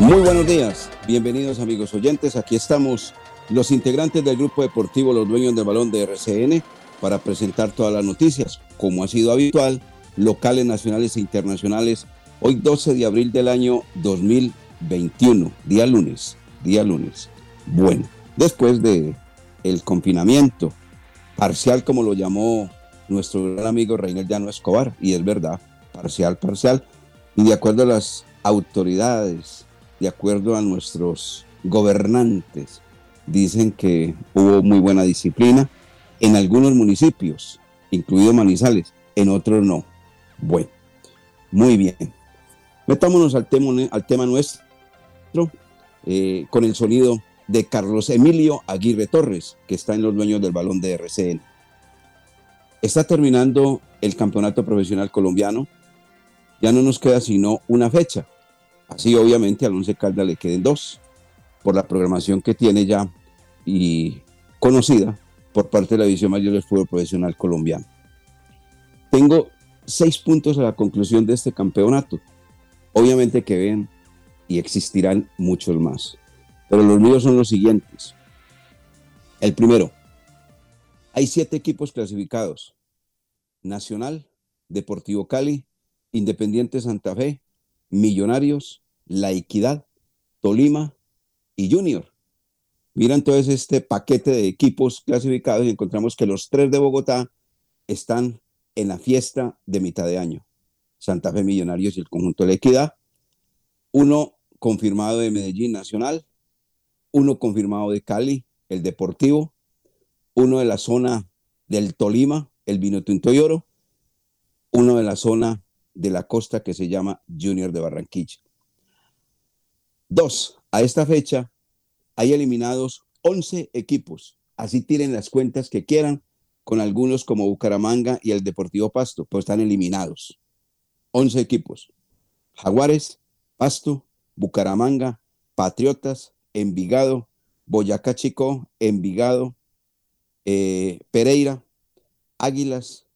Muy buenos días, bienvenidos amigos oyentes. Aquí estamos los integrantes del grupo deportivo Los Dueños del Balón de RCN para presentar todas las noticias, como ha sido habitual, locales, nacionales e internacionales. Hoy 12 de abril del año 2021, día lunes, día lunes. Bueno, después de el confinamiento parcial, como lo llamó nuestro gran amigo Reiner Llano Escobar, y es verdad, parcial, parcial, y de acuerdo a las autoridades de acuerdo a nuestros gobernantes, dicen que hubo muy buena disciplina en algunos municipios, incluido Manizales, en otros no. Bueno, muy bien. Metámonos al tema, al tema nuestro eh, con el sonido de Carlos Emilio Aguirre Torres, que está en los dueños del balón de RCN. Está terminando el campeonato profesional colombiano. Ya no nos queda sino una fecha, Así obviamente al Once Caldas le queden dos por la programación que tiene ya y conocida por parte de la División Mayor del Fútbol Profesional Colombiano. Tengo seis puntos a la conclusión de este campeonato. Obviamente que ven y existirán muchos más. Pero los míos son los siguientes. El primero, hay siete equipos clasificados. Nacional, Deportivo Cali, Independiente Santa Fe, Millonarios, La Equidad, Tolima y Junior. Mira entonces este paquete de equipos clasificados y encontramos que los tres de Bogotá están en la fiesta de mitad de año. Santa Fe Millonarios y el conjunto de La Equidad. Uno confirmado de Medellín Nacional, uno confirmado de Cali, el Deportivo, uno de la zona del Tolima, el Vino Tinto y Oro, uno de la zona de la costa que se llama Junior de Barranquilla. Dos, a esta fecha hay eliminados 11 equipos. Así tienen las cuentas que quieran, con algunos como Bucaramanga y el Deportivo Pasto, pues están eliminados. 11 equipos. Jaguares, Pasto, Bucaramanga, Patriotas, Envigado, Boyacá Chico, Envigado, eh, Pereira, Águilas,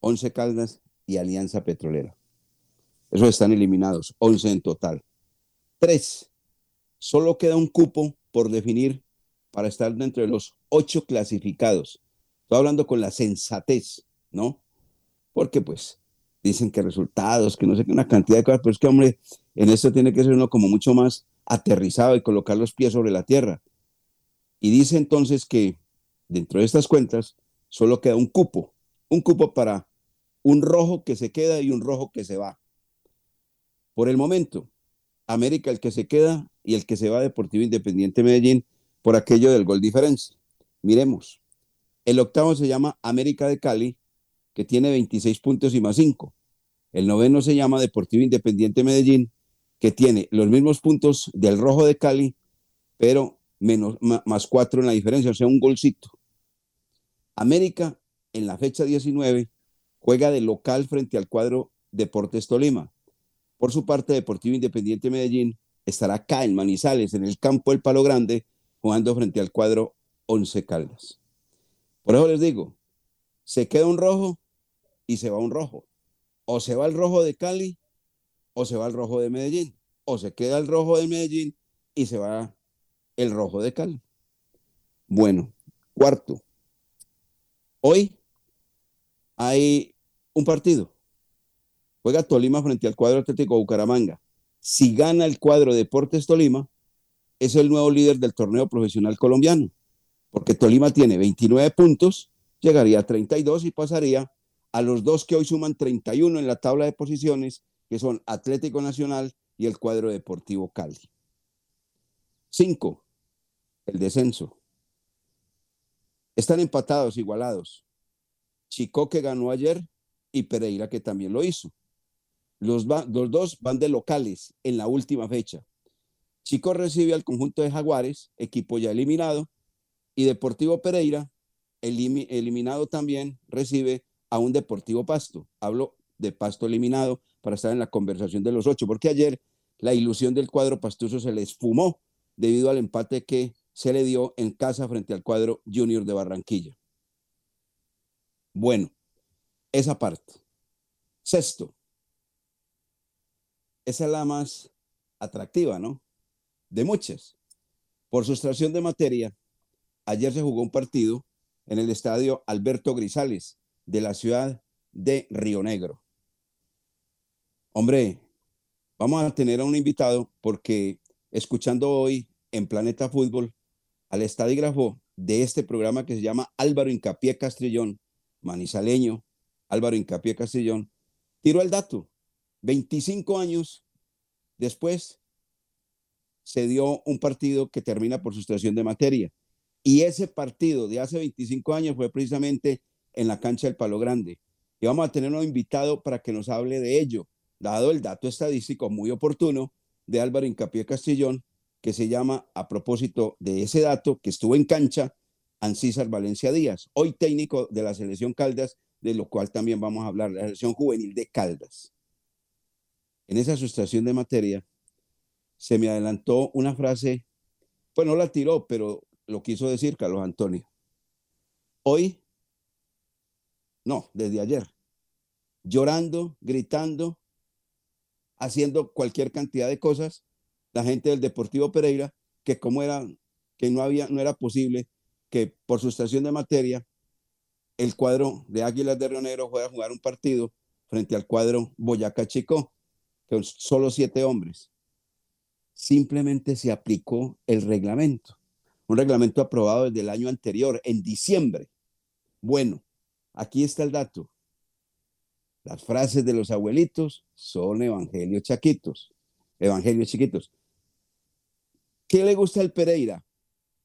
Once Caldas y Alianza Petrolera. Esos están eliminados, 11 en total. Tres, solo queda un cupo por definir para estar dentro de los ocho clasificados. Estoy hablando con la sensatez, ¿no? Porque pues dicen que resultados, que no sé qué, una cantidad de cosas, pero es que hombre, en esto tiene que ser uno como mucho más aterrizado y colocar los pies sobre la tierra. Y dice entonces que dentro de estas cuentas solo queda un cupo, un cupo para un rojo que se queda y un rojo que se va. Por el momento, América el que se queda y el que se va Deportivo Independiente Medellín por aquello del gol diferencia. Miremos. El octavo se llama América de Cali, que tiene 26 puntos y más 5. El noveno se llama Deportivo Independiente Medellín, que tiene los mismos puntos del rojo de Cali, pero menos, más 4 en la diferencia, o sea, un golcito. América en la fecha 19 juega de local frente al cuadro Deportes Tolima. Por su parte, Deportivo Independiente Medellín estará acá en Manizales, en el campo del Palo Grande, jugando frente al cuadro Once Caldas. Por eso les digo, se queda un rojo y se va un rojo. O se va el rojo de Cali o se va el rojo de Medellín. O se queda el rojo de Medellín y se va el rojo de Cali. Bueno, cuarto. Hoy hay un partido. Juega Tolima frente al cuadro Atlético Bucaramanga. Si gana el cuadro Deportes Tolima, es el nuevo líder del torneo profesional colombiano, porque Tolima tiene 29 puntos, llegaría a 32 y pasaría a los dos que hoy suman 31 en la tabla de posiciones, que son Atlético Nacional y el cuadro deportivo Cali. Cinco, el descenso. Están empatados, igualados. Chico que ganó ayer y Pereira que también lo hizo. Los, dos van de locales en la última fecha. Chico recibe al conjunto de Jaguares, equipo ya eliminado, y Deportivo Pereira, eliminado también, recibe a un Deportivo Pasto. Hablo de Pasto eliminado para estar en la conversación de los ocho, porque ayer la ilusión del cuadro pastuso se le esfumó debido al empate que se le dio en casa frente al cuadro Junior de Barranquilla. Bueno, esa parte. Sexto, esa es la más atractiva, ¿no? De muchas. Por sustracción de materia, ayer se jugó un partido en el estadio Alberto Grisales, de la ciudad de Río Negro. Hombre, vamos a tener a un invitado porque escuchando hoy en Planeta Fútbol al estadígrafo de este programa que se llama Álvaro Incapié Castrillón, manizaleño, Álvaro Incapié Castrillón, tiró el dato. 25 años después se dio un partido que termina por sustracción de materia. Y ese partido de hace 25 años fue precisamente en la cancha del Palo Grande. Y vamos a tener un invitado para que nos hable de ello, dado el dato estadístico muy oportuno de Álvaro Incapié Castellón, que se llama, a propósito de ese dato, que estuvo en cancha, Ancísar Valencia Díaz, hoy técnico de la selección Caldas, de lo cual también vamos a hablar, la selección juvenil de Caldas. En esa sustracción de materia, se me adelantó una frase, pues no la tiró, pero lo quiso decir Carlos Antonio. Hoy no, desde ayer. Llorando, gritando, haciendo cualquier cantidad de cosas, la gente del Deportivo Pereira, que como era, que no había, no era posible que por su estación de materia, el cuadro de Águilas de Río Negro fuera a jugar un partido frente al cuadro Boyacá Chico, solo siete hombres. Simplemente se aplicó el reglamento, un reglamento aprobado desde el año anterior, en diciembre. Bueno, Aquí está el dato. Las frases de los abuelitos son evangelios chaquitos, evangelios chiquitos. ¿Qué le gusta al Pereira?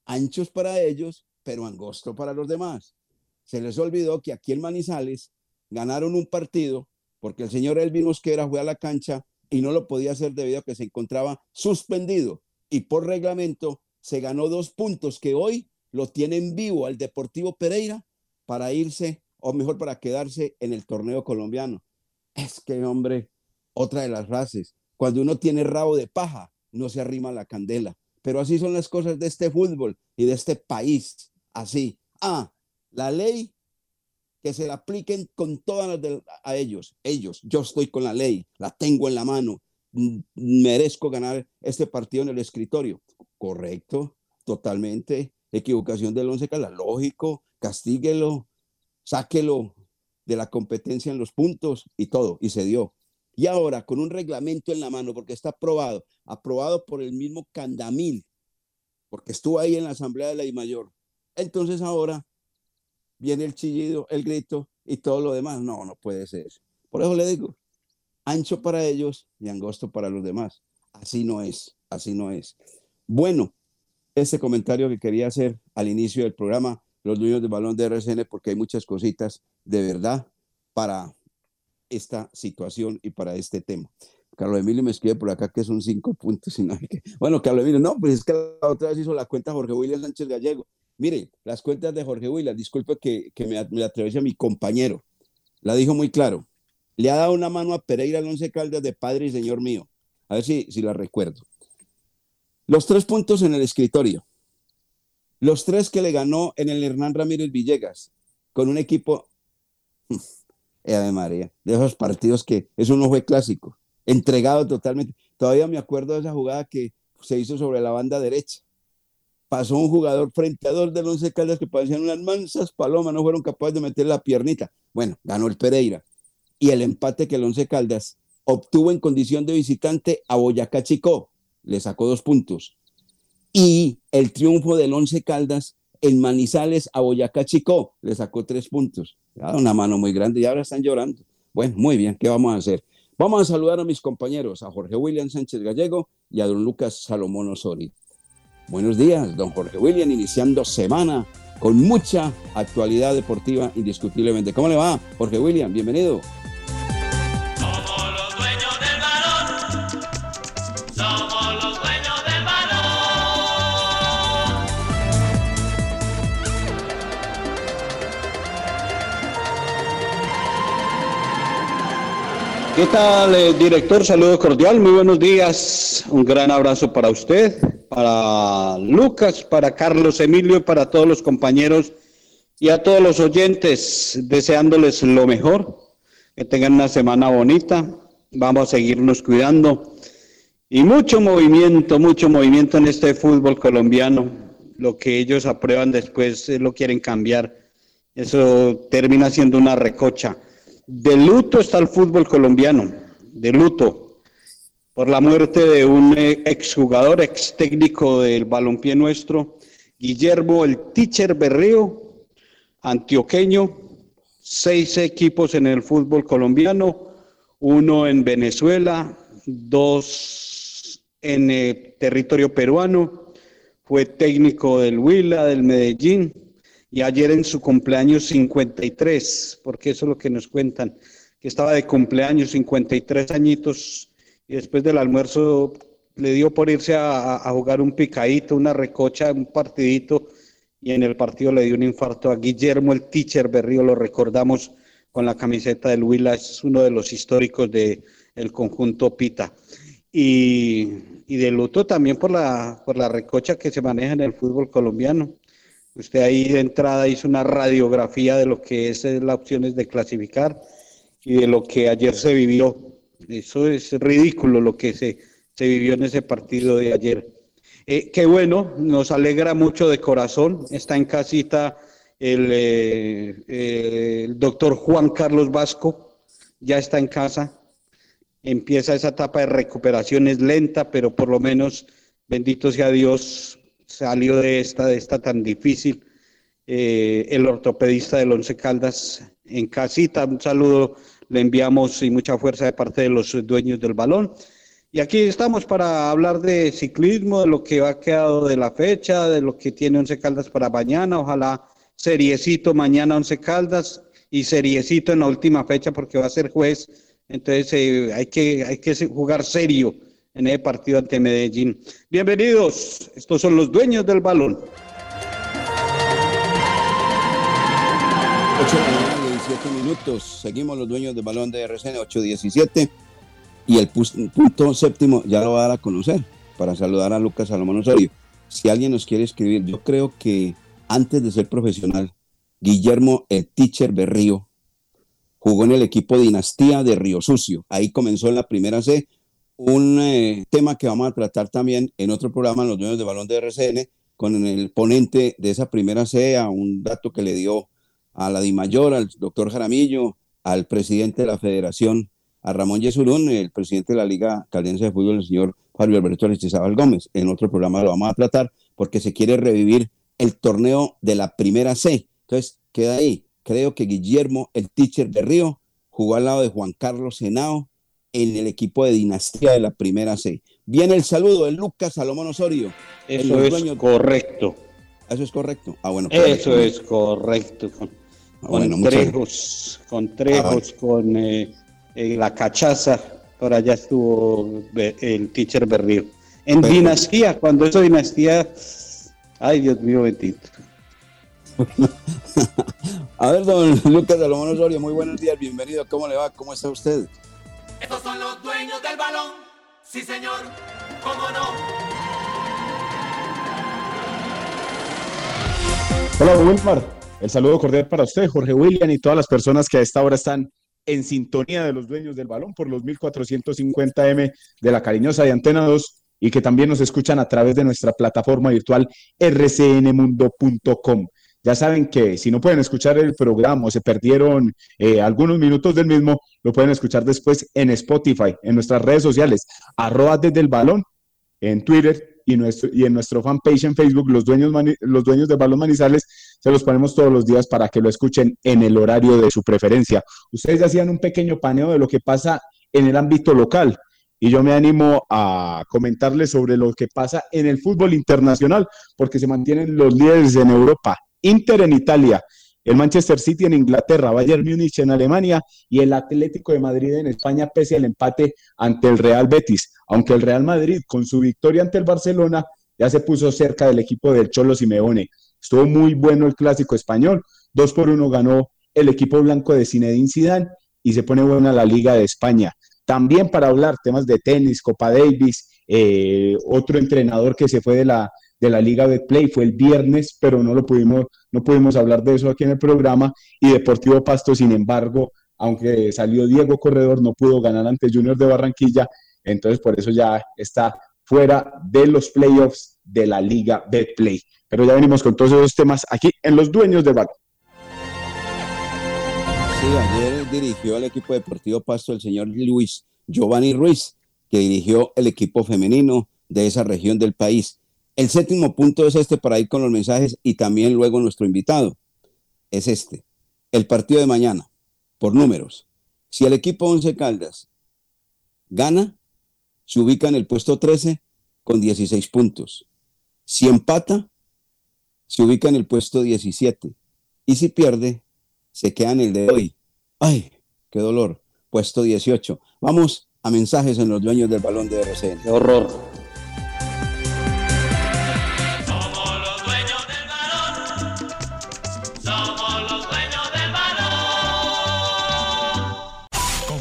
Anchos para ellos, pero angosto para los demás. Se les olvidó que aquí en Manizales ganaron un partido porque el señor Elvin Mosquera fue a la cancha y no lo podía hacer debido a que se encontraba suspendido. Y por reglamento se ganó dos puntos que hoy lo tienen vivo al Deportivo Pereira para irse o mejor para quedarse en el torneo colombiano. Es que, hombre, otra de las frases, cuando uno tiene rabo de paja, no se arrima la candela. Pero así son las cosas de este fútbol y de este país. Así. Ah, la ley que se la apliquen con todas las a ellos. Ellos, yo estoy con la ley, la tengo en la mano, merezco ganar este partido en el escritorio. Correcto, totalmente. Equivocación del once cala, lógico, castíguelo, sáquelo de la competencia en los puntos y todo, y se dio. Y ahora, con un reglamento en la mano, porque está aprobado, aprobado por el mismo Candamil, porque estuvo ahí en la Asamblea de la I Mayor. Entonces ahora viene el chillido, el grito y todo lo demás. No, no puede ser. Por eso le digo, ancho para ellos y angosto para los demás. Así no es, así no es. Bueno, este comentario que quería hacer al inicio del programa los dueños del balón de RCN porque hay muchas cositas de verdad para esta situación y para este tema. Carlos Emilio me escribe por acá que son cinco puntos. Y no que... Bueno, Carlos Emilio, no, pues es que la otra vez hizo la cuenta Jorge William Sánchez Gallego. Mire, las cuentas de Jorge William, disculpe que, me, me a mi compañero, la dijo muy claro. Le ha dado una mano a Pereira Alonso Caldas de padre y señor mío. A ver si, si la recuerdo. Los tres puntos en el escritorio Los tres que le ganó en el Hernán Ramírez Villegas, con un equipo, de María, de esos partidos que eso no fue clásico, entregado totalmente. Todavía me acuerdo de esa jugada que se hizo sobre la banda derecha. Pasó un jugador frente a dos del Once Caldas que parecían unas mansas palomas, no fueron capaces de meter la piernita. Bueno, ganó el Pereira. Y el empate que el Once Caldas obtuvo en condición de visitante a Boyacá Chicó, le sacó dos puntos. Y el triunfo del Once Caldas en Manizales a Boyacá Chicó, le sacó tres puntos. Una mano muy grande y ahora están llorando. Bueno, muy bien, ¿qué vamos a hacer? Vamos a saludar a mis compañeros, a Jorge William Sánchez Gallego y a don Lucas Salomón Osorio. Buenos días, don Jorge William, iniciando semana con mucha actualidad deportiva indiscutiblemente. ¿Cómo le va, Jorge William? Bienvenido. ¿Qué tal, eh, director? Saludo cordial, muy buenos días. Un gran abrazo para usted, para Lucas, para Carlos Emilio, para todos los compañeros y a todos los oyentes, deseándoles lo mejor, que tengan una semana bonita. Vamos a seguirnos cuidando. Y mucho movimiento, mucho movimiento en este fútbol colombiano. Lo que ellos aprueban después lo quieren cambiar. Eso termina siendo una recocha. De luto está el fútbol colombiano, de luto, por la muerte de un exjugador, ex técnico del balompié nuestro, Guillermo el Teacher Berrío, antioqueño, seis equipos en el fútbol colombiano, uno en Venezuela, dos en el eh, territorio peruano, fue técnico del Huila, del Medellín, y ayer en su cumpleaños 53, porque eso es lo que nos cuentan, que estaba de cumpleaños 53 añitos y después del almuerzo le dio por irse a, jugar un picadito, una recocha, un partidito y en el partido le dio un infarto a Guillermo el Teacher Berrío, lo recordamos con la camiseta del Huila, es uno de los históricos del el conjunto Pita. Y, y de luto también por la, por la recocha que se maneja en el fútbol colombiano. Usted ahí de entrada hizo una radiografía de lo que es la opciones de clasificar y de lo que ayer se vivió. Eso es ridículo lo que se, se vivió en ese partido de ayer. Eh, qué bueno, nos alegra mucho de corazón. Está en casita el, eh, eh, el doctor Juan Carlos Vasco, ya está en casa. Empieza esa etapa de recuperación, es lenta, pero por lo menos, bendito sea Dios, salió de esta, de esta tan difícil. Eh, el ortopedista del Once Caldas en casita, un saludo le enviamos y mucha fuerza de parte de los dueños del balón. Y aquí estamos para hablar de ciclismo, de lo que ha quedado de la fecha, de lo que tiene Once Caldas para mañana, ojalá seriecito mañana Once Caldas y seriecito en la última fecha porque va a ser juez, entonces eh, hay, que, hay que jugar serio en el partido ante Medellín. Bienvenidos, estos son los dueños del balón. 8 17 minutos, seguimos los dueños del balón de RCN 8-17 y el punto séptimo ya lo va a dar a conocer para saludar a Lucas Salomón Osorio. Si alguien nos quiere escribir, yo creo que antes de ser profesional, Guillermo el Teacher Berrío jugó en el equipo Dinastía de Río Sucio. Ahí comenzó en la primera C, un eh, tema que vamos a tratar también en otro programa, los dueños de balón de RCN, con el ponente de esa primera CEA, un dato que le dio a la DIMAYOR, al doctor Jaramillo, al presidente de la federación, a Ramón Yesurún, el presidente de la Liga Caldense de Fútbol, el señor Fabio Alberto Aristizábal Gómez. En otro programa lo vamos a tratar porque se quiere revivir el torneo de la primera C. Entonces, queda ahí. Creo que Guillermo, el teacher de Río, jugó al lado de Juan Carlos Senao, en el equipo de dinastía de la primera C. Viene el saludo de Lucas Salomón Osorio. Eso es correcto. Eso es correcto. Ah, bueno. Eso es correcto. Con, trejos, con trejos, con ah, eh, eh, la cachaza. Por allá estuvo el teacher Berrío. En dinastía, cuando eso dinastía, ay Dios mío bendito. A ver, don Lucas Salomón Osorio, muy buenos días, bienvenido. ¿Cómo le va? ¿Cómo está usted? Estos son los dueños del balón. Sí, señor. ¿Cómo no? Hola Wilmar, el saludo cordial para usted, Jorge William y todas las personas que a esta hora están en sintonía de los dueños del balón por los 1450M de la cariñosa de Antena 2 y que también nos escuchan a través de nuestra plataforma virtual rcnmundo.com. Ya saben que si no pueden escuchar el programa o se perdieron eh, algunos minutos del mismo, lo pueden escuchar después en Spotify, en nuestras redes sociales, arroba desde el balón, en Twitter y, en nuestro fanpage en Facebook, los dueños, los dueños del balón Manizales, se los ponemos todos los días para que lo escuchen en el horario de su preferencia. Ustedes hacían un pequeño paneo de lo que pasa en el ámbito local y yo me animo a comentarles sobre lo que pasa en el fútbol internacional, porque se mantienen los líderes en Europa. Inter en Italia, el Manchester City en Inglaterra, Bayern Múnich en Alemania y el Atlético de Madrid en España, pese al empate ante el Real Betis. Aunque el Real Madrid, con su victoria ante el Barcelona, ya se puso cerca del equipo del Cholo Simeone. Estuvo muy bueno el clásico español. Dos por uno ganó el equipo blanco de Zinedine Zidane y se pone buena la Liga de España. También para hablar temas de tenis, Copa Davis, eh, otro entrenador que se fue de la, de la Liga de Play fue el viernes, pero no lo pudimos, no pudimos hablar de eso aquí en el programa. Y Deportivo Pasto, sin embargo, aunque salió Diego Corredor, no pudo ganar ante Junior de Barranquilla, entonces por eso ya está fuera de los playoffs de la Liga de Play. Pero ya venimos con todos esos temas aquí en Los Dueños de Balón. Sí, ayer dirigió al equipo deportivo Pasto el señor Luis Giovanni Ruiz, que dirigió el equipo femenino de esa región del país. El séptimo punto es este para ir con los mensajes y también luego nuestro invitado. Es este. El partido de mañana, por números. Si el equipo Once Caldas gana, se ubica en el puesto 13 con 16 puntos. Si empata, se ubica en el puesto 17. Y si pierde, se queda en el de hoy. ¡Ay, qué dolor! Puesto 18. Vamos a mensajes en los dueños del balón de RCN. ¡Qué horror!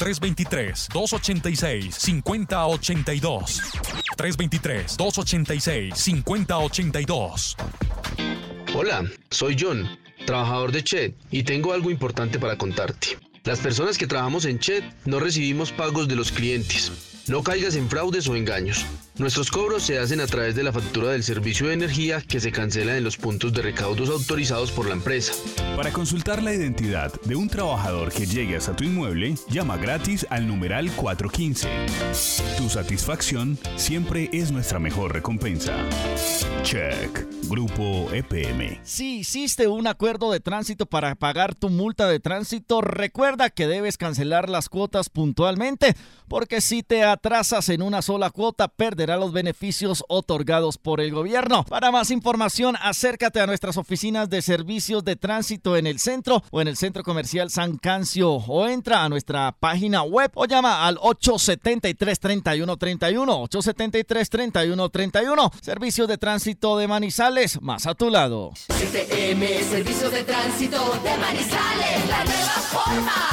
323-286-5082. 323-286-5082. Hola, soy John, trabajador de Chet, y tengo algo importante para contarte. Las personas que trabajamos en Chet no recibimos pagos de los clientes. No caigas en fraudes o engaños. Nuestros cobros se hacen a través de la factura del servicio de energía que se cancela en los puntos de recaudos autorizados por la empresa. Para consultar la identidad de un trabajador que llegue hasta tu inmueble, llama gratis al numeral 415. Tu satisfacción siempre es nuestra mejor recompensa. Check. Grupo EPM. Si hiciste un acuerdo de tránsito para pagar tu multa de tránsito, recuerda que debes cancelar las cuotas puntualmente, porque si te atrasas en una sola cuota, perderás los beneficios otorgados por el gobierno. Para más información, acércate a nuestras oficinas de servicios de tránsito en el centro o en el centro comercial San Cancio o entra a nuestra página web o llama al 873-3131. 873-3131. Servicios de tránsito de Manizales, más a tu lado. STM, Servicio de Tránsito de Manizales, la nueva forma.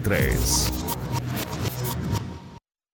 2043.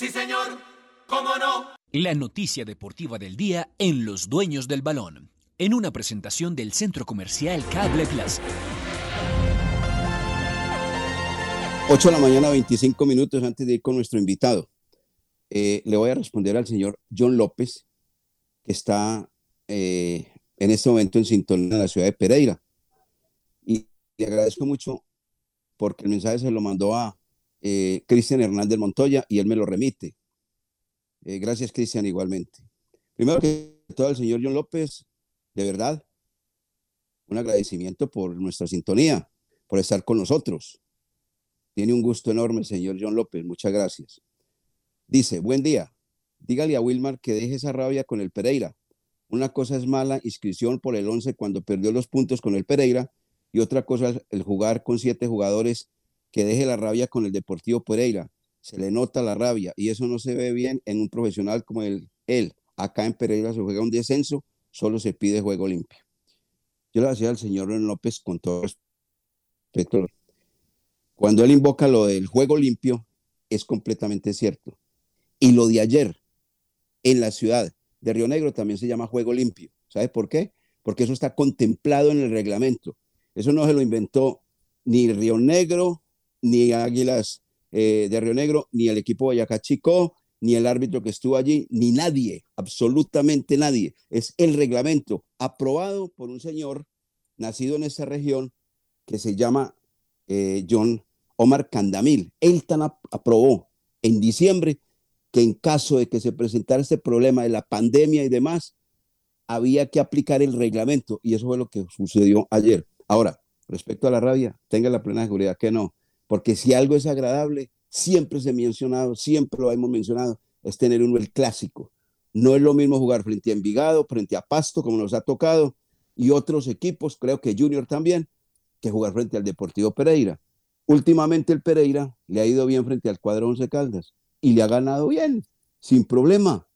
Sí, señor. ¿Cómo no? La noticia deportiva del día en Los Dueños del Balón, en una presentación del Centro Comercial Cable Plaza. 8 de la mañana, 25 minutos antes de ir con nuestro invitado. Eh, le voy a responder al señor John López, que está eh, en este momento en sintonía en la ciudad de Pereira. Y le agradezco mucho porque el mensaje se lo mandó a eh, Cristian Hernández Montoya y él me lo remite. Eh, gracias, Cristian, igualmente. Primero que todo, al señor John López, de verdad, un agradecimiento por nuestra sintonía, por estar con nosotros. Tiene un gusto enorme señor John López, muchas gracias. Dice, buen día, dígale a Wilmar que deje esa rabia con el Pereira. Una cosa es mala inscripción por el 11 cuando perdió los puntos con el Pereira y otra cosa es el jugar con siete jugadores que deje la rabia con el Deportivo Pereira. Se le nota la rabia y eso no se ve bien en un profesional como el, él. Acá en Pereira se juega un descenso, solo se pide juego limpio. Yo le decía al señor López con todo respeto, cuando él invoca lo del juego limpio, es completamente cierto. Y lo de ayer en la ciudad de Río Negro también se llama juego limpio. ¿Sabe por qué? Porque eso está contemplado en el reglamento. Eso no se lo inventó ni Río Negro, ni Águilas eh, de Río Negro, ni el equipo Boyacá Chico, ni el árbitro que estuvo allí, ni nadie, absolutamente nadie. Es el reglamento aprobado por un señor nacido en esta región que se llama eh, John Omar Candamil. Él tan ap- aprobó en diciembre que en caso de que se presentara este problema de la pandemia y demás, había que aplicar el reglamento y eso fue lo que sucedió ayer. Ahora, respecto a la rabia, tenga la plena seguridad que no, porque si algo es agradable, siempre se ha mencionado, siempre lo hemos mencionado, es tener uno el clásico. No es lo mismo jugar frente a Envigado, frente a Pasto, como nos ha tocado, y otros equipos, creo que Junior también, que jugar frente al Deportivo Pereira. Últimamente el Pereira le ha ido bien frente al cuadro Once Caldas y le ha ganado bien, sin problema.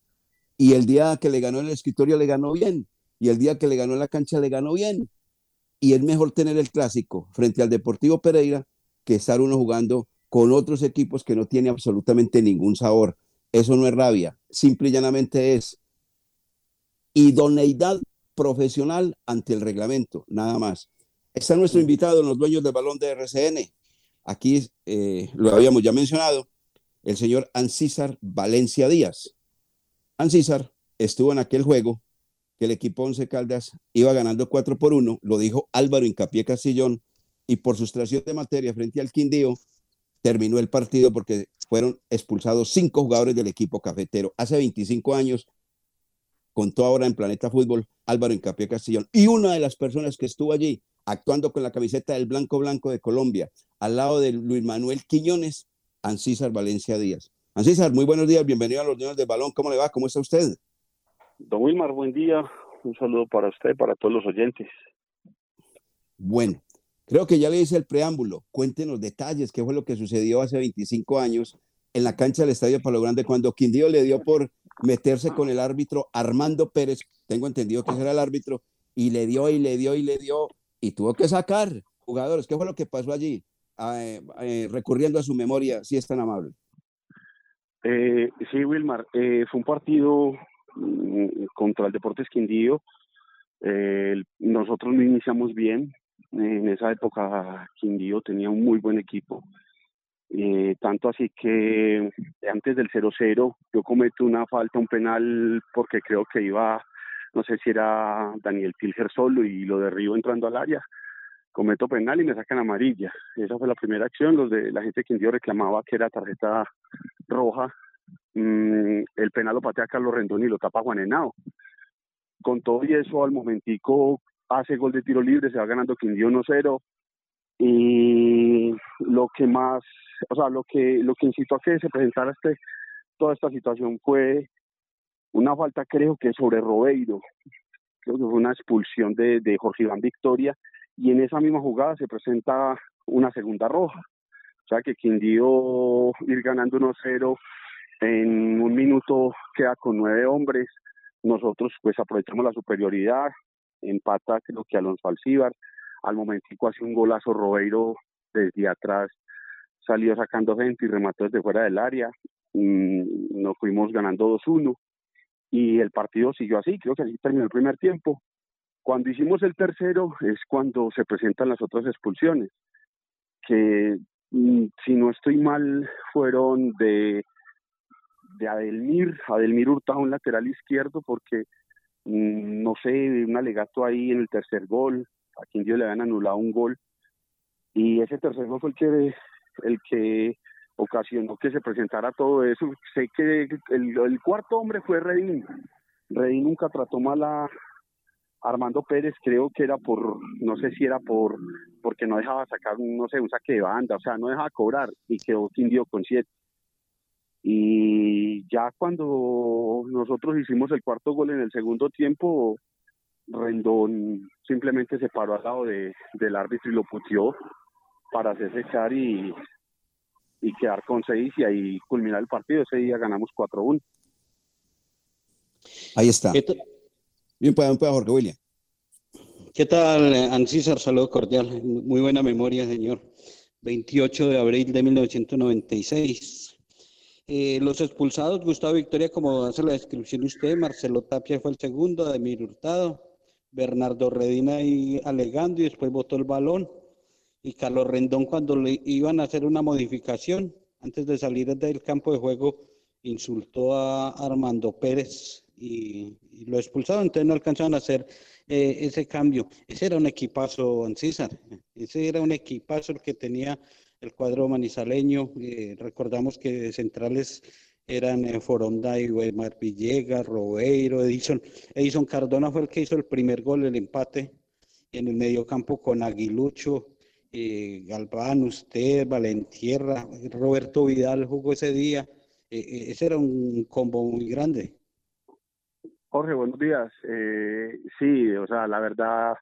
Y el día que le ganó el escritorio le ganó bien, y el día que le ganó la cancha le ganó bien. Y es mejor tener el clásico frente al Deportivo Pereira que estar uno jugando con otros equipos que no tiene absolutamente ningún sabor. Eso no es rabia, simple y llanamente es idoneidad profesional ante el reglamento, nada más. Está nuestro invitado, los dueños del balón de RCN. Aquí eh, lo habíamos ya mencionado, el señor Ancísar Valencia Díaz. Ancísar estuvo en aquel juego que el equipo Once Caldas iba ganando 4 por 1, lo dijo Álvaro Incapié Castillón, y por sustracción de materia frente al Quindío, terminó el partido porque fueron expulsados cinco jugadores del equipo cafetero. Hace 25 años, contó ahora en Planeta Fútbol Álvaro Incapié Castillón. Y una de las personas que estuvo allí actuando con la camiseta del Blanco Blanco de Colombia, al lado de Luis Manuel Quiñones, Ancísar Valencia Díaz. Ancísar, muy buenos días, bienvenido a los Niños del Balón. ¿Cómo le va? ¿Cómo está usted? Don Wilmar, buen día. Un saludo para usted para todos los oyentes. Bueno, creo que ya le hice el preámbulo. Cuéntenos detalles, qué fue lo que sucedió hace 25 años en la cancha del Estadio Palo Grande cuando Quindío le dio por meterse con el árbitro Armando Pérez, tengo entendido que era el árbitro, y le dio y le dio y le dio y tuvo que sacar jugadores. ¿Qué fue lo que pasó allí? Eh, eh, recurriendo a su memoria, si es tan amable. Eh, sí, Wilmar, eh, fue un partido mm, contra el Deportes Quindío. Nosotros no iniciamos bien. En esa época Quindío tenía un muy buen equipo. Eh, tanto así que antes del 0-0 yo cometo una falta, un penal, porque creo que iba, no sé si era Daniel Tilger solo y lo derribo entrando al área. Cometo penal y me sacan amarilla. Esa fue la primera acción. Los de la gente que Quindío reclamaba que era tarjeta roja. Mm, el penal lo patea Carlos Rendón y lo tapa Juan Henao. Con todo y eso, al momentico hace gol de tiro libre, se va ganando Quindío 1-0 y lo que más, o sea, lo que lo que incitó a que se presentara este toda esta situación fue una falta creo que sobre Robeiro, creo que fue una expulsión de, de Jorge Iván Victoria. Y en esa misma jugada se presenta una segunda roja, o sea que Quindío ir ganando 1-0 en un minuto queda con nueve hombres, nosotros pues aprovechamos la superioridad, empata creo que Alonso Alcíbar, al momentico hace un golazo Robeiro desde atrás, salió sacando gente y remató desde fuera del área, mm, nos fuimos ganando 2-1 y el partido siguió así, creo que así terminó el primer tiempo. Cuando hicimos el tercero es cuando se presentan las otras expulsiones, que mm, si no estoy mal fueron de, de Adelmir, Adelmir Hurtado, un lateral izquierdo, porque no sé, un alegato ahí en el tercer gol, a Quindío le habían anulado un gol y ese tercer gol fue el que el que ocasionó que se presentara todo eso. Sé que el, cuarto hombre fue Redín. Redín nunca trató mal a Armando Pérez, creo que era por, no sé si era por, porque no dejaba sacar, no sé, un saque de banda, o sea, no dejaba cobrar y quedó Quindío con siete. Y ya cuando nosotros hicimos el cuarto gol en el segundo tiempo, Rendón simplemente se paró al lado de, del árbitro y lo puteó para hacerse echar y, y quedar con seis y ahí culminar el partido. Ese día ganamos 4-1. Ahí está. Bien, pues, pues, Jorge William. ¿Qué tal, Ancísar? Saludo cordial. Muy buena memoria, señor. 28 de abril de 1996. Eh, los expulsados, Gustavo Victoria, como hace la descripción usted, Marcelo Tapia fue el segundo, Ademir Hurtado, Bernardo Redina ahí alegando y después botó el balón. Y Carlos Rendón cuando le iban a hacer una modificación, antes de salir del campo de juego, insultó a Armando Pérez y, y lo expulsaron, entonces no alcanzaron a hacer eh, ese cambio. Ese era un equipazo, César, ese era un equipazo el que tenía el cuadro manizaleño. Eh, recordamos que centrales eran eh, Foronda y Weimar Villegas, Robeiro, Edison. Edison Cardona fue el que hizo el primer gol, el empate en el mediocampo con Aguilucho, eh, Galván, usted, Valentierra, Roberto Vidal jugó ese día. Ese era un combo muy grande. Jorge, buenos días. Sí, o sea, la verdad,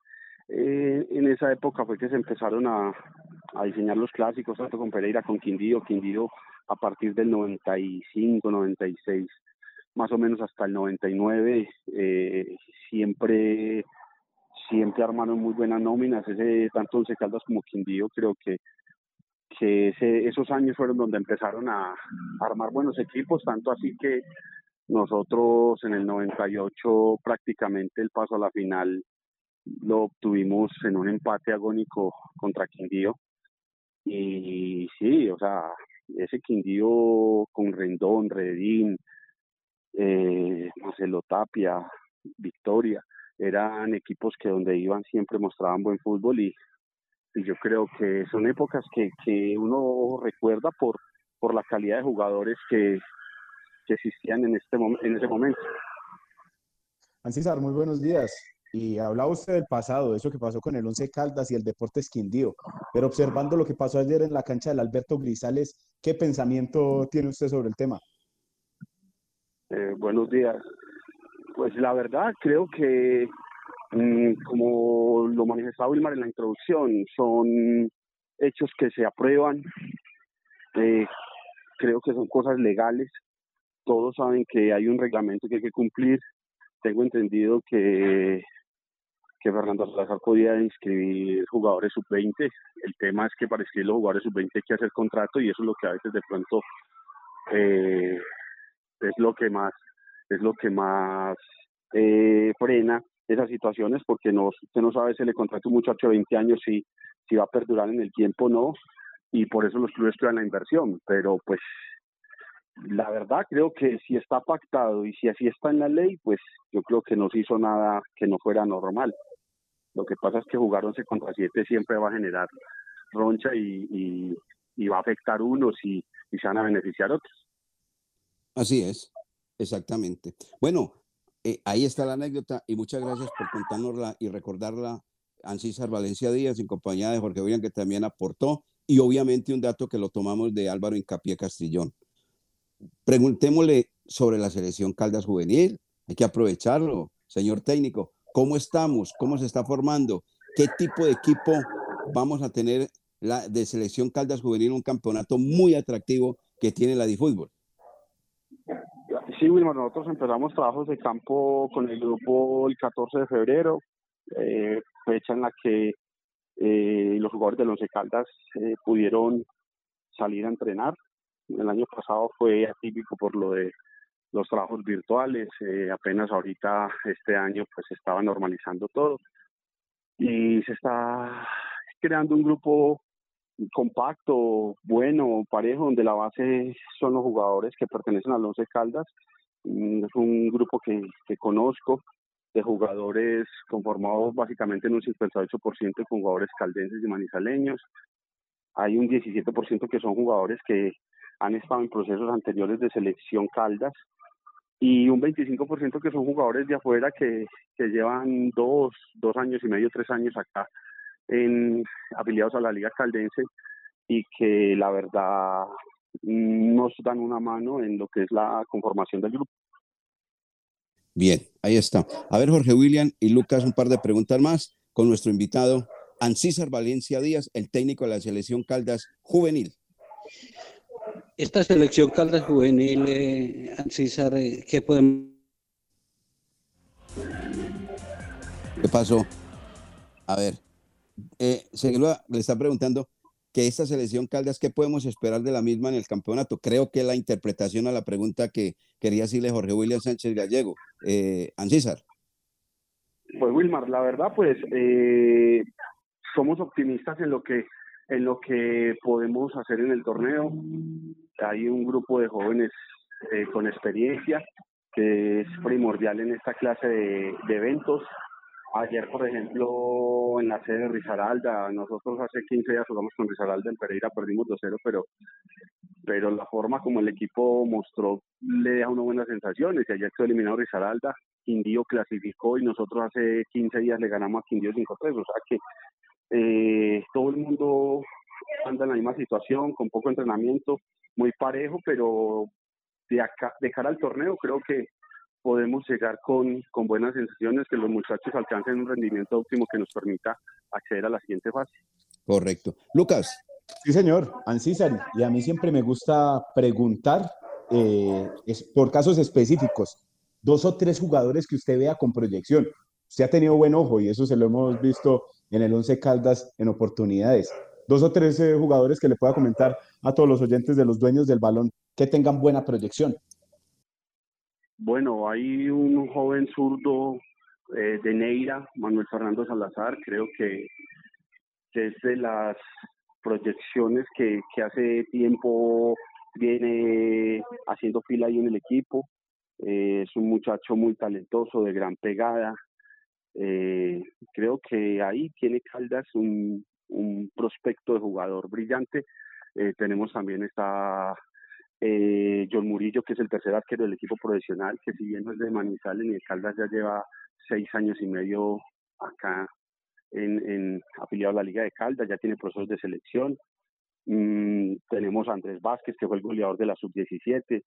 en esa época fue que se empezaron a, a diseñar los clásicos, tanto con Pereira, con Quindío, Quindío a partir del 95, 96, más o menos hasta el 99, eh, siempre siempre armaron muy buenas nóminas, ese tanto Once Caldas como Quindío, creo que que ese, esos años fueron donde empezaron a, a armar buenos equipos, tanto así que nosotros en el 98 prácticamente el paso a la final lo obtuvimos en un empate agónico contra Quindío. Y sí, o sea, ese Quindío con Rendón, Redín, eh, Marcelo Tapia, Victoria, eran equipos que donde iban siempre mostraban buen fútbol y, y yo creo que son épocas que, que uno recuerda por, por la calidad de jugadores que, que existían en, este en ese momento. Ancísar, muy buenos días. Y hablaba usted del pasado, de eso que pasó con el Once Caldas y el Deportes Quindío. Pero observando lo que pasó ayer en la cancha del Alberto Grisales, ¿qué pensamiento tiene usted sobre el tema? Eh, buenos días. Pues la verdad creo que, mm, como lo manifestaba Wilmar en la introducción, son hechos que se aprueban. Eh, creo que son cosas legales. Todos saben que hay un reglamento que hay que cumplir. Tengo entendido que que Fernando Salazar podía inscribir jugadores sub-20. El tema es que para inscribir los jugadores sub-20 hay que hacer contrato y eso es lo que a veces de pronto eh, es lo que más es lo que más eh, frena esas situaciones porque no, usted no sabe si le contrata un muchacho de 20 años si, si va a perdurar en el tiempo o no. y por eso los clubes crean la inversión, pero pues la verdad creo que si está pactado y si así está en la ley, pues yo creo que no se hizo nada que no fuera normal. Lo que pasa es que jugar 11 contra 7 siempre va a generar roncha y, va a afectar unos y, y se van a beneficiar otros. Así es, exactamente. Bueno, eh, ahí está la anécdota y muchas gracias por contárnosla y recordarla Ancísar Valencia Díaz en compañía de Jorge William que también aportó y obviamente un dato que lo tomamos de Álvaro Incapié Castrillón. Preguntémosle sobre la selección Caldas Juvenil, hay que aprovecharlo, señor técnico, ¿cómo estamos? ¿Cómo se está formando? ¿Qué tipo de equipo vamos a tener de selección Caldas Juvenil? Un campeonato muy atractivo que tiene la Fútbol. Sí, Wilmar, nosotros empezamos trabajos de campo con el grupo el 14 de febrero, eh, fecha en la que eh, los jugadores de Once Caldas eh, pudieron salir a entrenar. El año pasado fue atípico por lo de los trabajos virtuales, eh, apenas ahorita este año pues se estaba normalizando todo y se está creando un grupo compacto, bueno, parejo, donde la base son los jugadores que pertenecen al Once Caldas. Mm, Es un grupo que, que conozco, de jugadores conformados básicamente en un 58% con jugadores caldenses y manizaleños. Hay un 17% que son jugadores que han estado en procesos anteriores de selección Caldas y un 25% que son jugadores de afuera que, que llevan dos, dos años y medio, tres años acá en, afiliados a la Liga Caldense y que la verdad nos dan una mano en lo que es la conformación del grupo. Bien, ahí está. A ver, Jorge William y Lucas, un par de preguntas más con nuestro invitado, Ancísar Valencia Díaz, el técnico de la selección Caldas Juvenil. Esta selección Caldas Juvenil, eh, César, eh, ¿qué podemos ¿Qué pasó? A ver, eh, le está preguntando que esta selección Caldas, ¿qué podemos esperar de la misma en el campeonato? Creo que la interpretación a la pregunta que quería decirle Jorge William Sánchez Gallego. Eh, Ancísar. Pues Wilmar, la verdad, pues eh, somos optimistas en lo que en lo que podemos hacer en el torneo. Hay un grupo de jóvenes eh, con experiencia que es primordial en esta clase de, eventos. Ayer, por ejemplo, en la sede de Risaralda, nosotros hace 15 días jugamos con Risaralda en Pereira, perdimos 2-0, pero, pero la forma como el equipo mostró le deja una buena sensaciones. Y ayer quedó eliminado Risaralda, Quindío clasificó y nosotros hace 15 días le ganamos a Quindío 5-3. O sea que eh, todo el mundo anda en la misma situación, con poco entrenamiento, muy parejo, pero de, acá, de cara al torneo creo que podemos llegar con, con buenas sensaciones, que los muchachos alcancen un rendimiento óptimo que nos permita acceder a la siguiente fase. Correcto. Lucas. Sí, señor, Ancísar, y a mí siempre me gusta preguntar eh, es, por casos específicos, dos o tres jugadores que usted vea con proyección. Usted ha tenido buen ojo y eso se lo hemos visto en el Once Caldas en oportunidades. Dos o tres eh, jugadores que le pueda comentar a todos los oyentes de los dueños del balón que tengan buena proyección. Bueno, hay un joven zurdo eh, de Neira, Manuel Fernando Salazar, creo que, que es de las proyecciones que, que hace tiempo viene haciendo fila ahí en el equipo. Eh, es un muchacho muy talentoso, de gran pegada. Eh, creo que ahí tiene Caldas un, un prospecto de jugador brillante. Eh, tenemos también esta eh, John Murillo, que es el tercer arquero del equipo profesional, que si bien no es de Manizales ni de Caldas, ya lleva seis años y medio acá en, en afiliado a la Liga de Caldas, ya tiene procesos de selección. Mm, tenemos a Andrés Vázquez, que fue el goleador de la sub-17.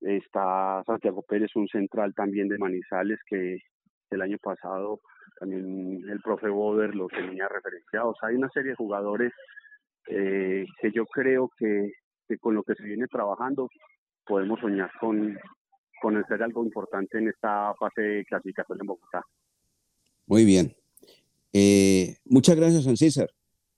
Está Santiago Pérez, un central también de Manizales, que el año pasado también el profe Boder lo tenía referenciado. Hay una serie de jugadores eh, que yo creo que, que con lo que se viene trabajando podemos soñar con, con hacer algo importante en esta fase de clasificación en Bogotá. Muy bien. Eh, muchas gracias, San César.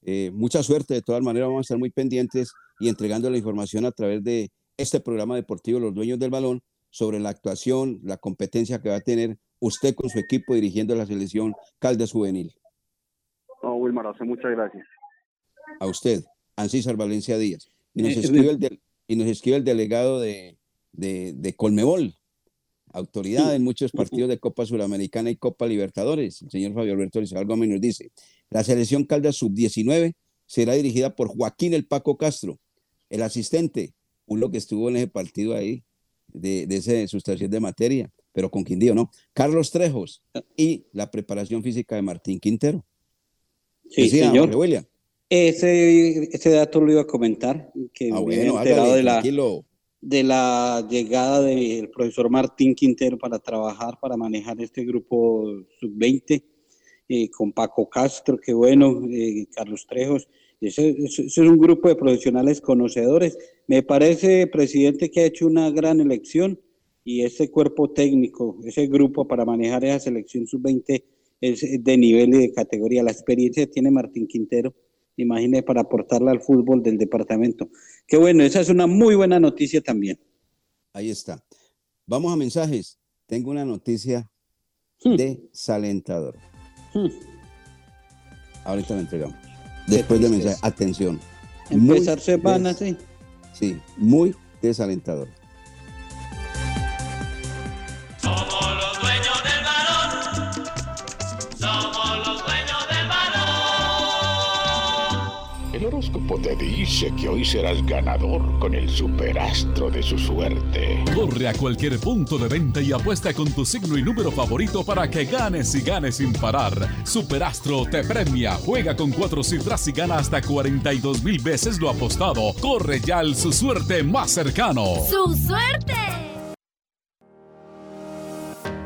Eh, mucha suerte. De todas maneras, vamos a estar muy pendientes y entregando la información a través de este programa deportivo, Los Dueños del Balón, sobre la actuación, la competencia que va a tener usted con su equipo dirigiendo la selección Caldas Juvenil. No, Wilmar, muchas gracias. A usted. Ancísar Valencia Díaz. Y nos Eh, escribe el, del- y nos escribe el delegado de, de, de Colmebol, autoridad en muchos partidos de Copa Suramericana y Copa Libertadores. El señor Fabio Alberto Rizal Gómez nos dice, la selección Caldas Sub-19 será dirigida por Joaquín El Paco Castro, el asistente, uno que estuvo en ese partido ahí, de, de esa sustracción de materia, pero con Quindío, ¿no? Carlos Trejos y la preparación física de Martín Quintero. Sí, Decía, señor. William. Ese, ese dato lo iba a comentar, que Ah, me bueno, enterado hágale, de la, de la llegada del profesor Martín Quintero para trabajar, para manejar este grupo sub-20, eh, con Paco Castro, que bueno, eh, Carlos Trejos. Ese es un grupo de profesionales conocedores. Me parece, presidente, que ha hecho una gran elección y ese cuerpo técnico, ese grupo para manejar esa selección sub-20 es de nivel y de categoría. La experiencia que tiene Martín Quintero, imagine, para aportarla al fútbol del departamento. Qué bueno, esa es una muy buena noticia también. Ahí está. Vamos a mensajes. Tengo una noticia Hmm. desalentadora. Ahorita la entregamos. Después de mensaje, atención. Muy Empezar semana, des- sí. Sí, muy desalentador. Horóscopo te dice que hoy serás ganador con el superastro de su suerte. Corre a cualquier punto de venta y apuesta con tu signo y número favorito para que ganes y ganes sin parar. Superastro te premia. Juega con cuatro cifras y gana hasta 42 mil veces lo apostado. Corre ya al su suerte más cercano. ¡Su suerte!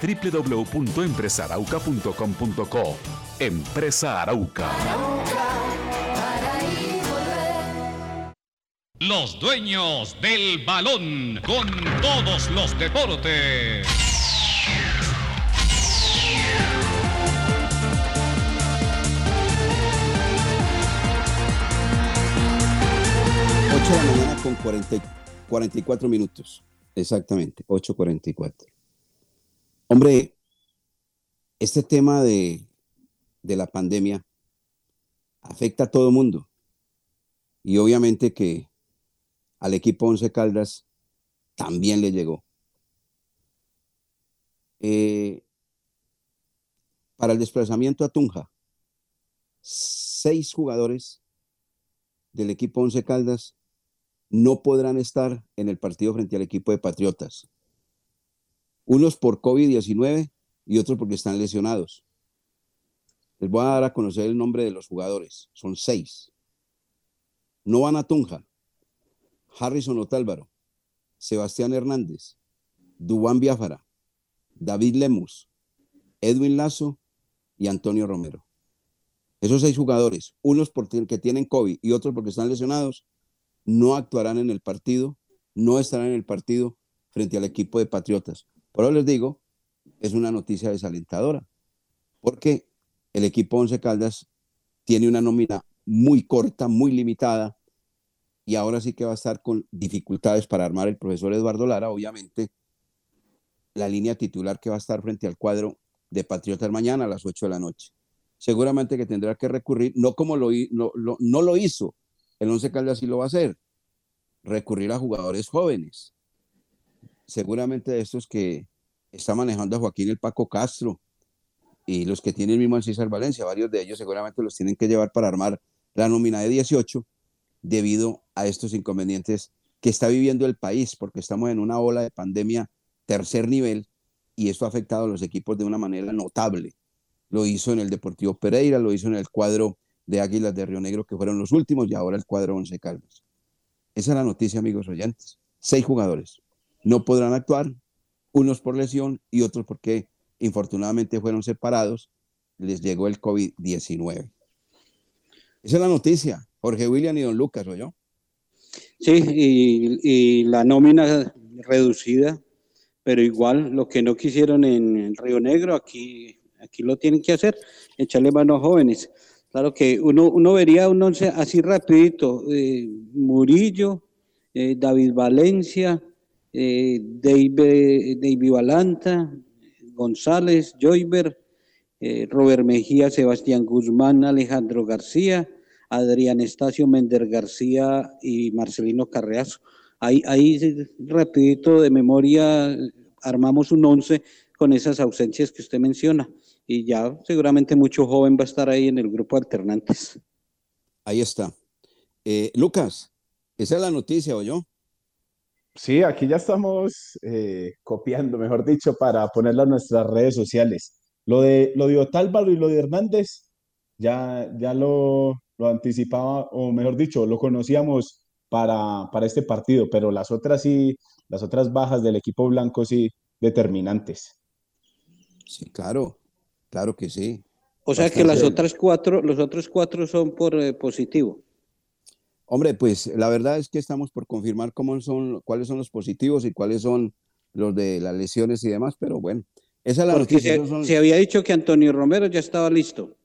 www.empresarauca.com.co. Empresa Arauca. Los dueños del balón con todos los deportes. Ocho de la mañana con 40, 44 minutos. Exactamente, 8.44. Hombre, este tema de, la pandemia afecta a todo el mundo. Y obviamente que al equipo Once Caldas también le llegó. Eh, para el desplazamiento a Tunja, seis jugadores del equipo Once Caldas no podrán estar en el partido frente al equipo de Patriotas. Unos por COVID-19 y otros porque están lesionados. Les voy a dar a conocer el nombre de los jugadores. Son seis. No van a Tunja. Harrison Otálvaro, Sebastián Hernández, Dubán Biafara, David Lemus, Edwin Lazo y Antonio Romero. Esos seis jugadores, unos porque tienen COVID y otros porque están lesionados, no actuarán en el partido, no estarán en el partido frente al equipo de Patriotas. Por eso les digo, es una noticia desalentadora, porque el equipo Once Caldas tiene una nómina muy corta, muy limitada, y ahora sí que va a estar con dificultades para armar el profesor Eduardo Lara, obviamente, la línea titular que va a estar frente al cuadro de Patriotas mañana a las 8 de la noche. Seguramente que tendrá que recurrir, no como lo, no lo hizo el Once Caldas sí lo va a hacer, recurrir a jugadores jóvenes. Seguramente de estos que está manejando a Joaquín el Paco Castro y los que tienen mismo en César Valencia, varios de ellos seguramente los tienen que llevar para armar la nómina de 18 debido a estos inconvenientes que está viviendo el país, porque estamos en una ola de pandemia tercer nivel y esto ha afectado a los equipos de una manera notable. Lo hizo en el Deportivo Pereira, lo hizo en el cuadro de Águilas de Río Negro, que fueron los últimos, y ahora el cuadro Once Caldas. Esa es la noticia, amigos oyentes. Seis jugadores no podrán actuar, unos por lesión y otros porque infortunadamente fueron separados, les llegó el COVID-19. Esa es la noticia. Jorge William y Don Lucas, ¿o yo? Sí, y, la nómina reducida, pero igual lo que no quisieron en Río Negro, aquí, aquí lo tienen que hacer, echarle mano a jóvenes. Claro que uno, uno vería un once así rapidito, eh, Murillo, eh, David Valencia, eh, David, David Valanta, González, Joyber, Robert Mejía, Sebastián Guzmán, Alejandro García, Adrián Estacio Mender García y Marcelino Carreazo. Ahí, ahí rapidito de memoria armamos un once con esas ausencias que usted menciona y ya seguramente mucho joven va a estar ahí en el grupo alternantes. Ahí está. Eh, Lucas, esa es la noticia, ¿o yo? Sí, aquí ya estamos eh, copiando, mejor dicho, para ponerla en nuestras redes sociales. Lo de, lo de Otálvaro y lo de Hernández, ya, ya lo, lo anticipaba, o mejor dicho, lo conocíamos para, para este partido, pero las otras sí, las otras bajas del equipo blanco sí, determinantes. Sí, claro. Claro que sí. O sea que las otras cuatro, los otros cuatro son por eh, positivo. Hombre, pues la verdad es que estamos por confirmar cómo son, cuáles son los positivos y cuáles son los de las lesiones y demás, pero bueno, esa es la Porque Se, se, había dicho que Antonio Romero ya estaba listo.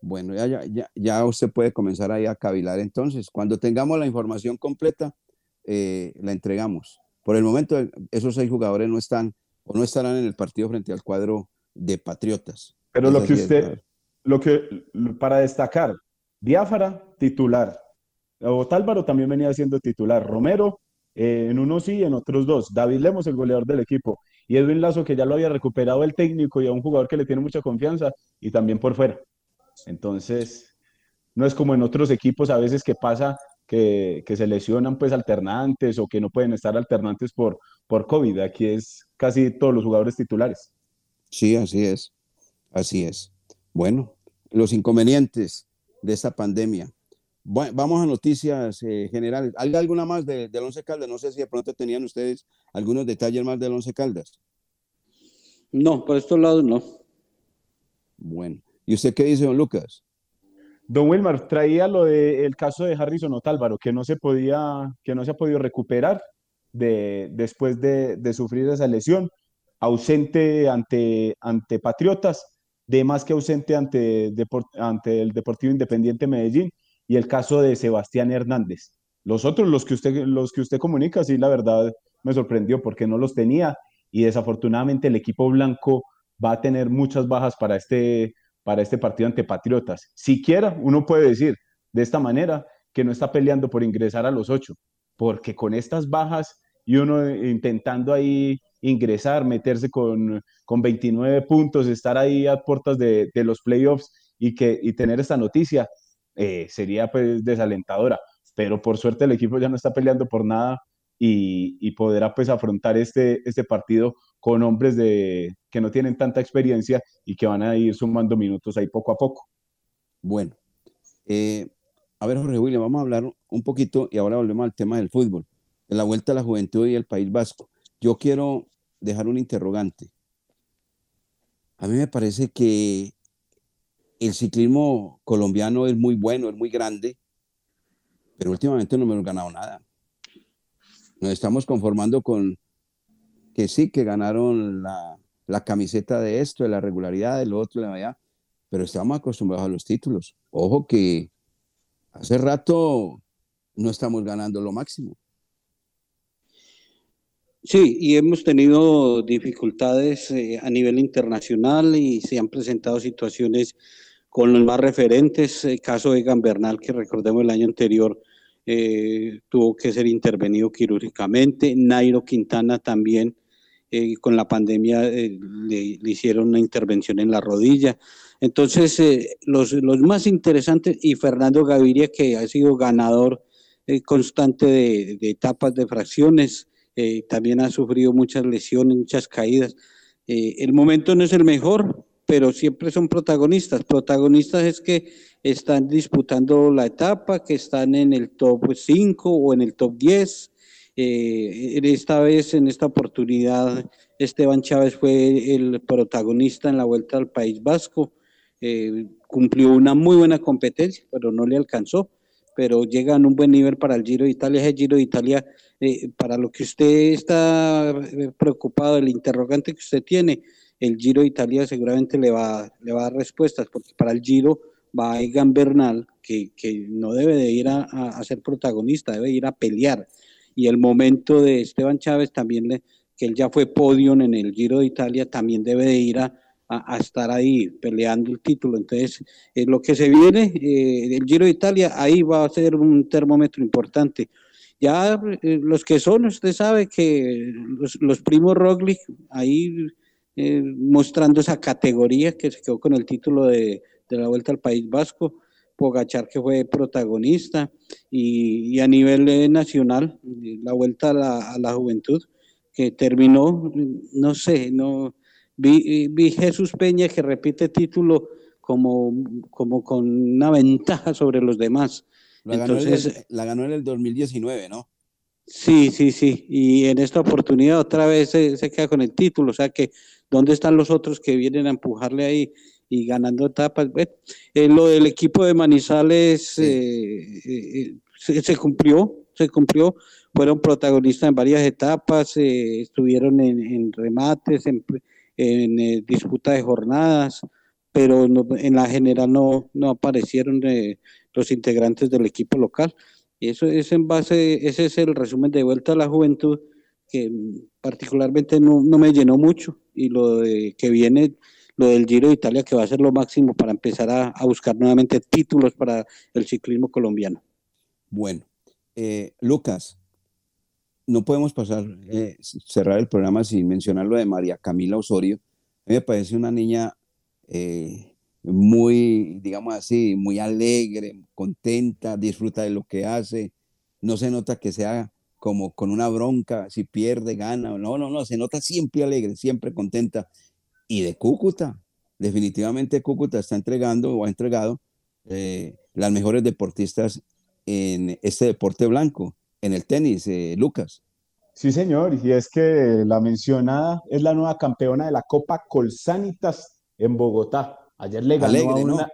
Bueno, ya, ya, ya usted puede comenzar ahí a cavilar entonces. Cuando tengamos la información completa, eh, la entregamos. Por el momento, esos seis jugadores no están o no estarán en el partido frente al cuadro de Patriotas. Pero lo que usted, lo que, para destacar, Diáfara, titular. Otálvaro también venía siendo titular. Romero, eh, en unos sí, en otros dos. David Lemos, el goleador del equipo. Y Edwin Lazo, que ya lo había recuperado el técnico y a un jugador que le tiene mucha confianza y también por fuera. Entonces, no es como en otros equipos a veces que pasa que, que, se lesionan pues alternantes o que no pueden estar alternantes por, por COVID. Aquí es casi todos los jugadores titulares. Sí, así es. Así es. Bueno, los inconvenientes de esta pandemia. Vamos a noticias eh, generales. ¿Hay alguna más de, del Once Caldas? No sé si de pronto tenían ustedes algunos detalles más del Once Caldas. No, por estos lados no. Bueno. ¿Y usted qué dice, don Lucas? Don Wilmar, traía lo del caso de Harrison Otálvaro, que no se podía, que no se ha podido recuperar de, después de, de sufrir esa lesión ausente ante, ante Patriotas, de más que ausente ante, ante el Deportivo Independiente Medellín, y el caso de Sebastián Hernández, Los otros, los que usted, los que usted comunica, sí, la verdad me sorprendió porque no los tenía y desafortunadamente el equipo blanco va a tener muchas bajas para este, para este partido ante Patriotas. Siquiera uno puede decir de esta manera que no está peleando por ingresar a los ocho, porque con estas bajas y uno intentando ahí ingresar, meterse con, con 29 puntos, estar ahí a puertas de, de los playoffs y, que, y tener esta noticia, eh, sería pues desalentadora. Pero por suerte el equipo ya no está peleando por nada y, y podrá pues afrontar este, este partido con hombres de, que no tienen tanta experiencia y que van a ir sumando minutos ahí poco a poco. Bueno, eh, a ver Jorge William, vamos a hablar un poquito y ahora volvemos al tema del fútbol, de la vuelta a la juventud y el País Vasco. Yo quiero dejar un interrogante. A mí me parece que el ciclismo colombiano es muy bueno, es muy grande, pero últimamente no hemos ganado nada. Nos estamos conformando con que sí, que ganaron la, camiseta de esto, de la regularidad, de lo otro, de allá, pero estamos acostumbrados a los títulos. Ojo que hace rato no estamos ganando lo máximo. Sí, y hemos tenido dificultades eh, a nivel internacional y se han presentado situaciones con los más referentes. El caso de Gambernal, que recordemos el año anterior, eh, tuvo que ser intervenido quirúrgicamente. Nairo Quintana también, eh, con la pandemia, eh, le, hicieron una intervención en la rodilla. Entonces, eh, los, los, más interesantes, y Fernando Gaviria, que ha sido ganador constante de, de etapas de fracciones, eh, también ha sufrido muchas lesiones, muchas caídas. Eh, el momento no es el mejor, pero siempre son protagonistas. Protagonistas es que están disputando la etapa, que están en el top 5 o en el top 10. Eh, esta vez, en esta oportunidad, Esteban Chávez fue el protagonista en la vuelta al País Vasco. Eh, cumplió una muy buena competencia, pero no le alcanzó. Pero llega en un buen nivel para el Giro de Italia. El Giro de Italia eh, para lo que usted está eh, preocupado, el interrogante que usted tiene, el Giro de Italia seguramente le va, le va a dar respuestas, porque para el Giro va Egan Bernal, que, que no debe de ir a, a, ser protagonista, debe ir a pelear. Y el momento de Esteban Chávez también, le, que él ya fue podio en el Giro de Italia, también debe de ir a, a, estar ahí peleando el título. Entonces, eh, lo que se viene, eh, el Giro de Italia, ahí va a ser un termómetro importante. Ya eh, los que son, usted sabe que los, los primos Roglic, ahí eh, mostrando esa categoría que se quedó con el título de, de, la Vuelta al País Vasco, Pogachar que fue protagonista, y, y a nivel eh, nacional, la Vuelta a la, a la, Juventud, que terminó, no sé, no vi, vi Jesús Peña que repite título como, como con una ventaja sobre los demás. La ganó, Entonces, el, la ganó en el 2019, ¿no? Sí, sí, sí. Y en esta oportunidad otra vez se, se, queda con el título. O sea que, ¿dónde están los otros que vienen a empujarle ahí y ganando etapas? Bueno, eh, lo del equipo de Manizales sí. eh, eh, se, se, cumplió, se cumplió. Fueron protagonistas en varias etapas, estuvieron en, en, remates, en, en disputa de jornadas, pero no, en la general no, no aparecieron los integrantes del equipo local. Y eso es en base, ese es el resumen de vuelta a la juventud, que particularmente no, no me llenó mucho, y lo de que viene, lo del Giro de Italia, que va a ser lo máximo para empezar a, buscar nuevamente títulos para el ciclismo colombiano. Bueno, eh, Lucas, no podemos pasar, eh, cerrar el programa sin mencionar lo de María Camila Osorio. A mí me parece una niña eh, muy, digamos así, muy alegre, contenta, disfruta de lo que hace, no se nota que sea como con una bronca, si pierde, gana, no, no, no, se nota siempre alegre, siempre contenta. Y de Cúcuta, definitivamente Cúcuta está entregando o ha entregado eh, las mejores deportistas en este deporte blanco, en el tenis, eh, Lucas. Sí, señor, y es que la mencionada es la nueva campeona de la Copa Colsanitas en Bogotá. Ayer le ganó Alegre, a una... ¿no?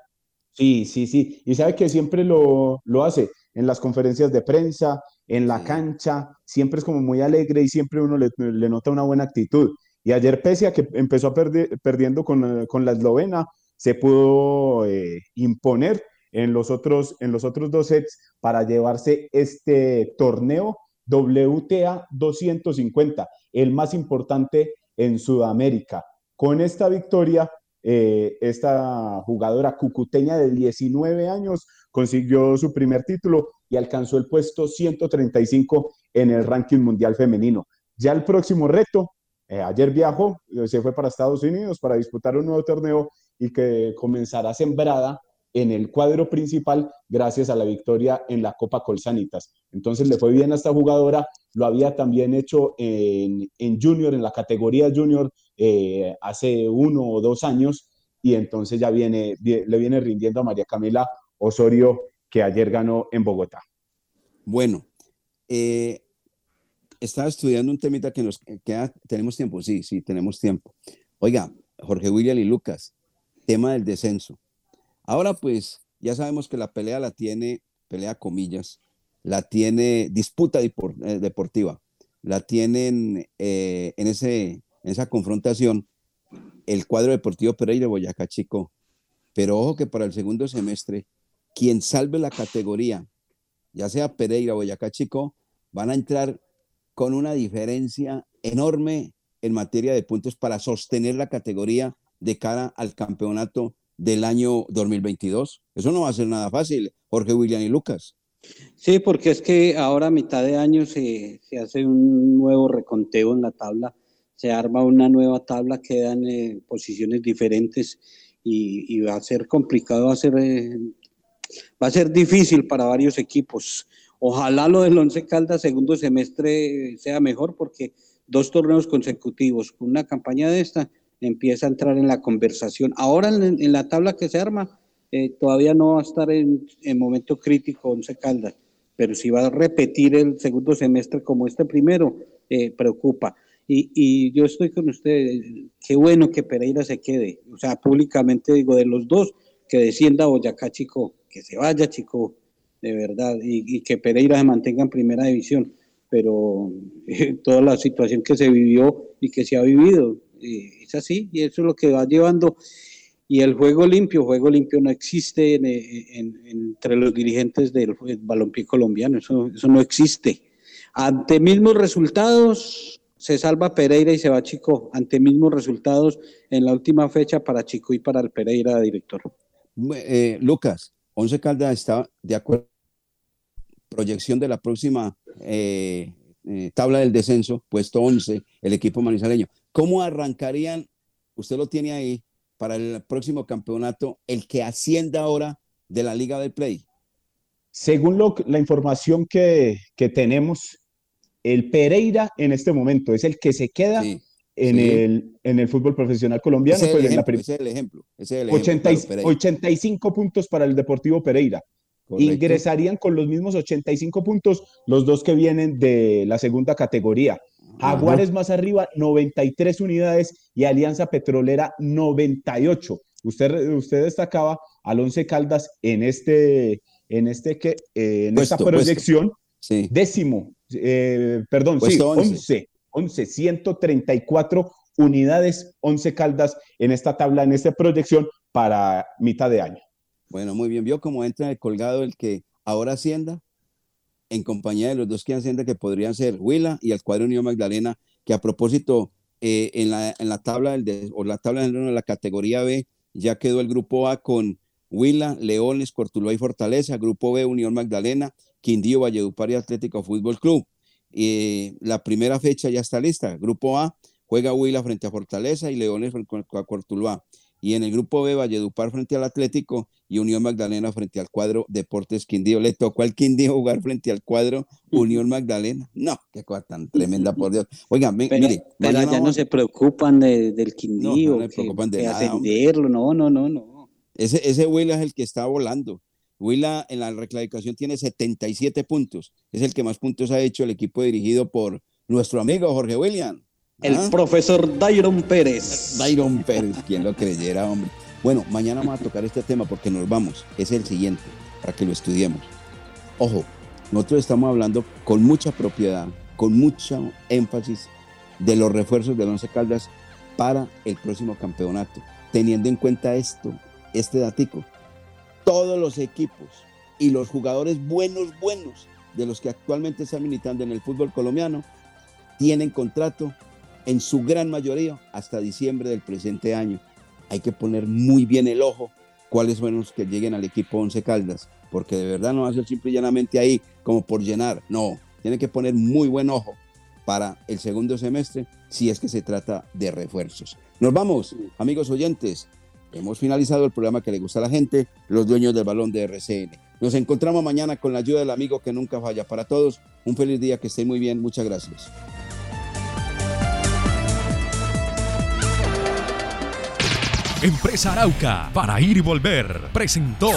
Sí, sí, sí. Y sabe que siempre lo, lo hace en las conferencias de prensa, en la cancha, siempre es como muy alegre y siempre uno le, le, nota una buena actitud. Y ayer, pese a que empezó a perder, perdiendo con, con, la eslovena, se pudo eh, imponer en los otros, en los otros dos sets para llevarse este torneo WTA 250, el más importante en Sudamérica. Con esta victoria, eh, esta jugadora cucuteña de 19 años consiguió su primer título y alcanzó el puesto 135 en el ranking mundial femenino. Ya el próximo reto, eh, ayer viajó, eh, se fue para Estados Unidos para disputar un nuevo torneo y que comenzará sembrada en el cuadro principal gracias a la victoria en la Copa Colsanitas. Entonces le fue bien a esta jugadora, lo había también hecho en, Junior, en la categoría Junior, eh, hace uno o dos años, y entonces ya viene, le viene rindiendo a María Camila Osorio, que ayer ganó en Bogotá. Bueno, eh, estaba estudiando un temita que nos queda, tenemos tiempo, sí, sí, tenemos tiempo. Oiga, Jorge William y Lucas, tema del descenso. Ahora pues ya sabemos que la pelea la tiene, pelea comillas, la tiene disputa eh, deportiva, la tienen eh, en, ese, en esa confrontación el cuadro deportivo Pereira Boyacá Chico. Pero ojo que para el segundo semestre, quien salve la categoría, ya sea Pereira o Boyacá Chico, van a entrar con una diferencia enorme en materia de puntos para sostener la categoría de cara al campeonato del año 2022. Eso no va a ser nada fácil, Jorge William y Lucas. Sí, porque es que ahora a mitad de año se, hace un nuevo reconteo en la tabla, se arma una nueva tabla, quedan eh, posiciones diferentes y, va a ser complicado, ser, eh, va a ser difícil para varios equipos. Ojalá lo del Once Caldas segundo semestre sea mejor porque dos torneos consecutivos, una campaña de esta, empieza a entrar en la conversación. Ahora en, la tabla que se arma, eh, todavía no va a estar en, momento crítico Once Caldas, pero si va a repetir el segundo semestre como este primero, eh, preocupa. Y, yo estoy con usted, qué bueno que Pereira se quede, o sea, públicamente digo, de los dos, que descienda Boyacá, chico, se vaya, chico, de verdad, y, que Pereira se mantenga en primera división, pero eh, toda la situación que se vivió y que se ha vivido, es así y eso es lo que va llevando. Y el juego limpio, juego limpio no existe entre los dirigentes del balompié colombiano, eso, eso no existe. Ante mismos resultados, se salva Pereira y se va Chico. Ante mismos resultados en la última fecha para Chico y para el Pereira, director. Eh, Lucas, Once Caldas está de acuerdo. Proyección de la próxima eh, eh, tabla del descenso, puesto 11, el equipo manizaleño. ¿Cómo arrancarían, usted lo tiene ahí, para el próximo campeonato, el que ascienda ahora de la Liga del Play? Según lo, la información que, tenemos, el Pereira en este momento es el que se queda en, El, en el fútbol profesional colombiano. Ese es, pues, el, ejemplo, ese es el ejemplo. 85 puntos para el Deportivo Pereira. Ingresarían con los mismos 85 puntos los dos que vienen de la segunda categoría. Jaguares más arriba, 93 unidades y Alianza Petrolera, 98. Usted, usted destacaba al Once Caldas en este, en este que, en esta proyección, décimo, eh, perdón, sí, 11, 11, 134 unidades, 11 Caldas en esta tabla, en esta proyección para mitad de año. Bueno, muy bien, vio cómo entra el colgado el que ahora Hacienda en compañía de los dos que Hacienda que podrían ser Huila y el cuadro Unión Magdalena, que a propósito, eh, en, la, en la tabla del o la de la categoría B ya quedó el grupo A con Huila, Leones, Cortuluá y Fortaleza, grupo B Unión Magdalena, Quindío, Valledupar y Atlético Fútbol Club. Eh, la primera fecha ya está lista. Grupo A juega Huila frente a Fortaleza y Leones frente a Cortuluá. Y en el grupo B, Valledupar frente al Atlético y Unión Magdalena frente al cuadro Deportes Quindío. Le tocó al Quindío jugar frente al cuadro Unión Magdalena. No, qué cosa tan tremenda, por Dios. Oiga, mire. Pero ya no se preocupan del Quindío, no, no se preocupan de, atenderlo, no, no, no, no. Ese, ese Huila es el que está volando. Huila en la reclasificación tiene 77 puntos. Es el que más puntos ha hecho el equipo dirigido por nuestro amigo Jorge William. El ¿Ah? profesor Dairon Pérez. Dairon Pérez, quien lo creyera, hombre. Bueno, mañana vamos a tocar este tema porque nos vamos. Es el siguiente, para que lo estudiemos. Ojo, nosotros estamos hablando con mucha propiedad, con mucho énfasis de los refuerzos del Once Caldas para el próximo campeonato. Teniendo en cuenta esto, este datico, todos los equipos y los jugadores buenos, buenos de los que actualmente están militando en el fútbol colombiano tienen contrato en su gran mayoría hasta diciembre del presente año. Hay que poner muy bien el ojo cuáles son los que lleguen al equipo Once Caldas, porque de verdad no va a ser simple y llanamente ahí como por llenar, no, tiene que poner muy buen ojo para el segundo semestre si es que se trata de refuerzos. Nos vamos, amigos oyentes. Hemos finalizado el programa que le gusta a la gente, los dueños del balón de RCN. Nos encontramos mañana con la ayuda del amigo que nunca falla. Para todos, un feliz día, que estén muy bien. Muchas gracias. Empresa Arauca, para ir y volver, presentó